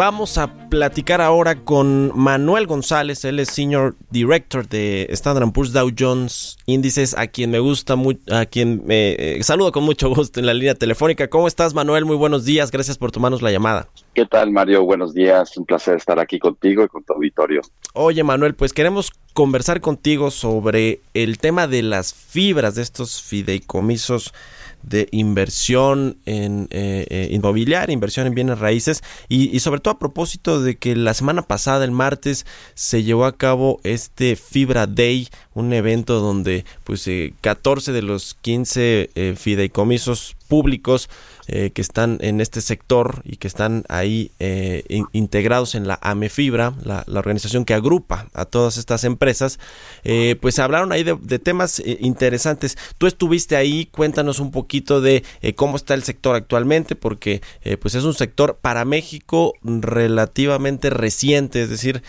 Vamos a platicar ahora con Manuel González, él es Senior Director de Standard Poor's Dow Jones Índices, a quien me gusta mucho, a quien me eh, saludo con mucho gusto en la línea telefónica. ¿Cómo estás, Manuel? Muy buenos días, gracias por tomarnos la llamada. ¿Qué tal, Mario? Buenos días, un placer estar aquí contigo y con tu auditorio. Oye, Manuel, pues queremos conversar contigo sobre el tema de las fibras de estos fideicomisos de inversión en eh, eh, inmobiliaria, inversión en bienes raíces. Y, sobre todo a propósito de que la semana pasada, el martes, se llevó a cabo este Fibra Day, un evento donde pues 14 eh, de los 15 fideicomisos públicos eh, que están en este sector y que están ahí eh, integrados en la AMEFibra, la, organización que agrupa a todas estas empresas, eh, pues hablaron ahí de, temas interesantes. Tú estuviste ahí, cuéntanos un poquito de cómo está el sector actualmente, porque pues es un sector para México relativamente reciente, es decir,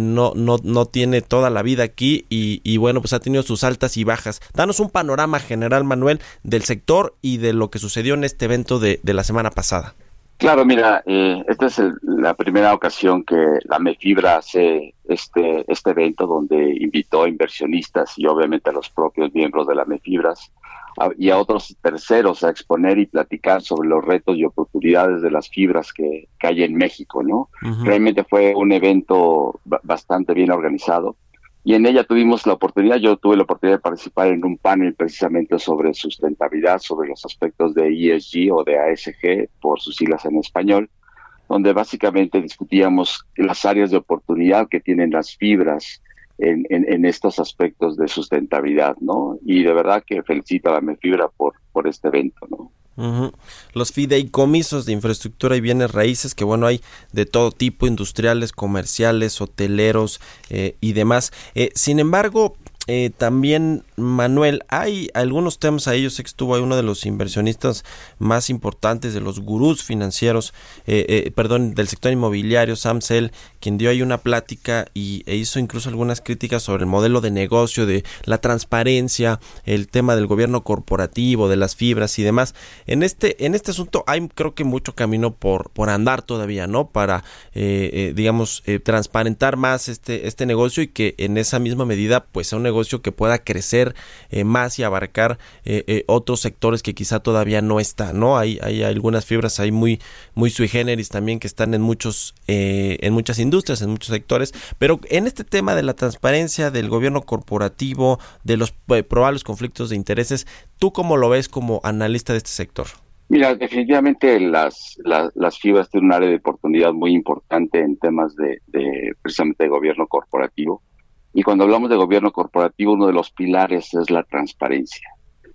no, no, no tiene toda la vida aquí y, y bueno, pues ha tenido sus altas y bajas. Danos un panorama general, Manuel, del sector y de lo que sucedió en este evento de, la semana pasada. Claro, mira, eh, esta es la primera ocasión que la MEFIBRA hace este, este evento donde invitó a inversionistas y obviamente a los propios miembros de la MEFIBRAS y a otros terceros a exponer y platicar sobre los retos y oportunidades de las fibras que, hay en México, ¿no? Realmente fue un evento bastante bien organizado y en ella tuvimos la oportunidad, yo tuve la oportunidad de participar en un panel precisamente sobre sustentabilidad, sobre los aspectos de ESG o de ASG, por sus siglas en español, donde básicamente discutíamos las áreas de oportunidad que tienen las fibras en, en, estos aspectos de sustentabilidad, ¿no? Y de verdad que felicito a la MEFibra por, por este evento, ¿no? Los fideicomisos de infraestructura y bienes raíces, que bueno, hay de todo tipo, industriales, comerciales, hoteleros eh, y demás. Eh, sin embargo, eh, también, Manuel, hay algunos temas a ellos. Estuvo uno de los inversionistas más importantes, de los gurús financieros, eh, eh, perdón, del sector inmobiliario, Sam Sell, quien dio ahí una plática y, e hizo incluso algunas críticas sobre el modelo de negocio, de la transparencia, el tema del gobierno corporativo, de las fibras y demás. En este, en este asunto hay, creo que mucho camino por, por andar todavía, ¿no? Para, digamos, transparentar más este, este negocio y que en esa misma medida, pues, sea un negocio que pueda crecer eh, más y abarcar eh, eh, otros sectores que quizá todavía no está, ¿no? Hay, hay algunas fibras ahí muy, muy sui generis también que están en muchos, en muchas industrias, en muchos sectores, pero en este tema de la transparencia, del gobierno corporativo, de los probables conflictos de intereses, ¿tú cómo lo ves como analista de este sector? Mira, definitivamente las, las, fibras tienen un área de oportunidad muy importante en temas de, de precisamente de gobierno corporativo. Y cuando hablamos de gobierno corporativo, uno de los pilares es la transparencia.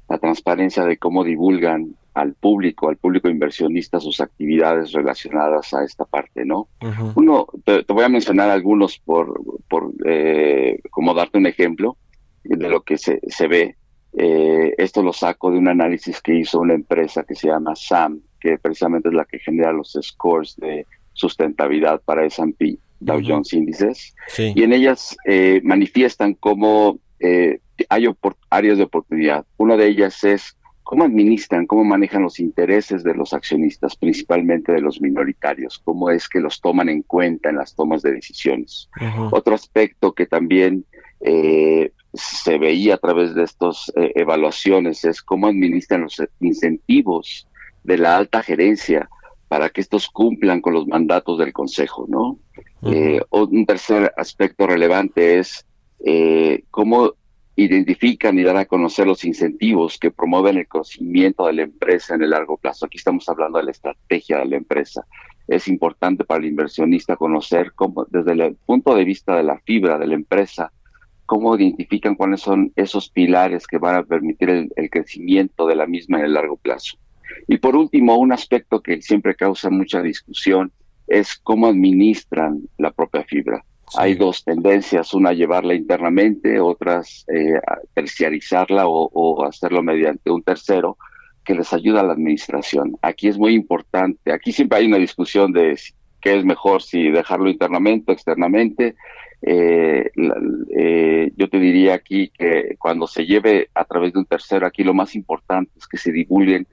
La transparencia de cómo divulgan al público, al público inversionista, sus actividades relacionadas a esta parte, ¿no? Uno, te, voy a mencionar algunos por, por eh, como darte un ejemplo de lo que se, se ve. Eh, esto lo saco de un análisis que hizo una empresa que se llama SAM, que precisamente es la que genera los scores de sustentabilidad para S&P. Dow Jones Índices, y en ellas eh, manifiestan cómo eh, hay áreas de oportunidad. Una de ellas es cómo administran, cómo manejan los intereses de los accionistas, principalmente de los minoritarios, cómo es que los toman en cuenta en las tomas de decisiones. Otro aspecto que también eh, se veía a través de estas evaluaciones es cómo administran los incentivos de la alta gerencia para que estos cumplan con los mandatos del Consejo, ¿no? Eh, un tercer aspecto relevante es eh, cómo identifican y dan a conocer los incentivos que promueven el crecimiento de la empresa en el largo plazo. Aquí estamos hablando de la estrategia de la empresa. Es importante para el inversionista conocer cómo, desde el punto de vista de la fibra de la empresa, cómo identifican cuáles son esos pilares que van a permitir el, crecimiento de la misma en el largo plazo. Y por último, un aspecto que siempre causa mucha discusión es cómo administran la propia fibra. Hay dos tendencias, una llevarla internamente, otras eh, terciarizarla o, hacerlo mediante un tercero que les ayuda a la administración. Aquí es muy importante, aquí siempre hay una discusión de qué es mejor, si dejarlo internamente o externamente. Eh, eh, yo te diría aquí que cuando se lleve a través de un tercero, aquí lo más importante es que se divulguen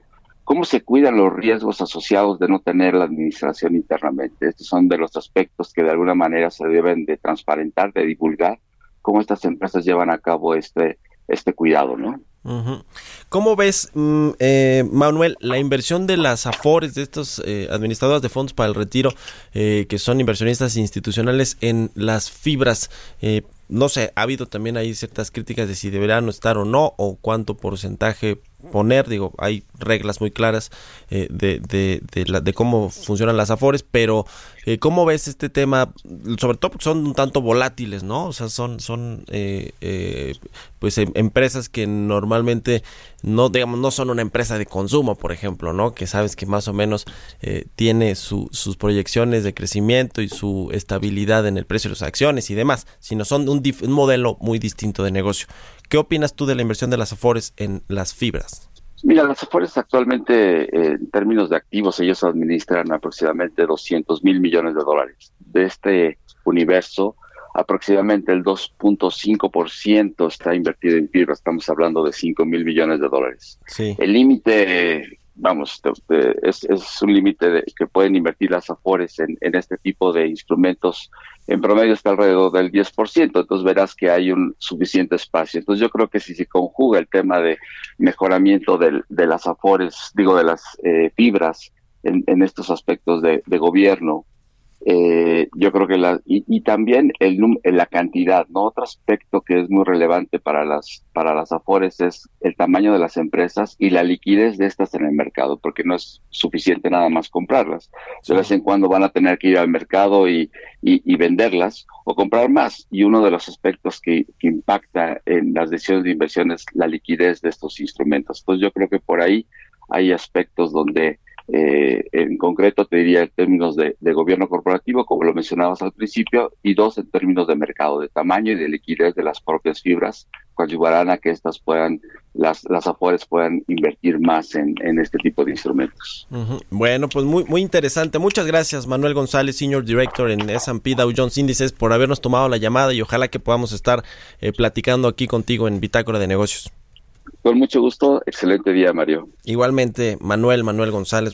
¿Cómo se cuidan los riesgos asociados de no tener la administración internamente? Estos son de los aspectos que de alguna manera se deben de transparentar, de divulgar, cómo estas empresas llevan a cabo este, este cuidado, ¿no? ¿Cómo ves, mm, eh, Manuel, la inversión de las AFORES, de estos eh, administradoras de fondos para el retiro, eh, que son inversionistas institucionales en las fibras? no sé, ha habido también ahí ciertas críticas de si deberían estar o no, o cuánto porcentaje poner, digo, hay reglas muy claras eh, de, de, de, de, cómo funcionan las afores, pero eh, ¿cómo ves este tema? Sobre todo porque son un tanto volátiles, ¿no? O sea, son, son eh, eh pues em, empresas que normalmente no, digamos, no son una empresa de consumo, por ejemplo, ¿no? Que sabes que más o menos tiene su, sus proyecciones de crecimiento y su estabilidad en el precio de las acciones y demás, sino son un, un modelo muy distinto de negocio. ¿Qué opinas tú de la inversión de las Afores en las fibras? Mira, las Afores actualmente, eh, en términos de activos, ellos administran aproximadamente 200 mil millones de dólares. De este universo, aproximadamente el 2.5% está invertido en fibras. Estamos hablando de 5 mil millones de dólares. Sí. El límite vamos, es, un límite que pueden invertir las AFORES en, este tipo de instrumentos. En promedio está alrededor del 10%, entonces verás que hay un suficiente espacio. Entonces yo creo que si se conjuga el tema de mejoramiento de, las AFORES, digo, de las eh, fibras en, estos aspectos de gobierno, eh, yo creo que la, y, también el, la cantidad, ¿no? Otro aspecto que es muy relevante para las, para las afores es el tamaño de las empresas y la liquidez de estas en el mercado, porque no es suficiente nada más comprarlas. De vez en cuando van a tener que ir al mercado y, y, venderlas o comprar más. Y uno de los aspectos que, que impacta en las decisiones de inversión es la liquidez de estos instrumentos. Pues yo creo que por ahí hay aspectos donde eh, en concreto te diría en términos de, gobierno corporativo, como lo mencionabas al principio, y dos en términos de mercado, de tamaño y de liquidez de las propias fibras, que ayudarán a que estas puedan, las, las afores puedan invertir más en, este tipo de instrumentos. Bueno, pues muy, muy interesante. Muchas gracias, Manuel González, Senior Director en S&P Dow Jones Índices, por habernos tomado la llamada y ojalá que podamos estar eh, platicando aquí contigo en Bitácora de Negocios. Con mucho gusto, excelente día, Mario. Igualmente, Manuel, Manuel González.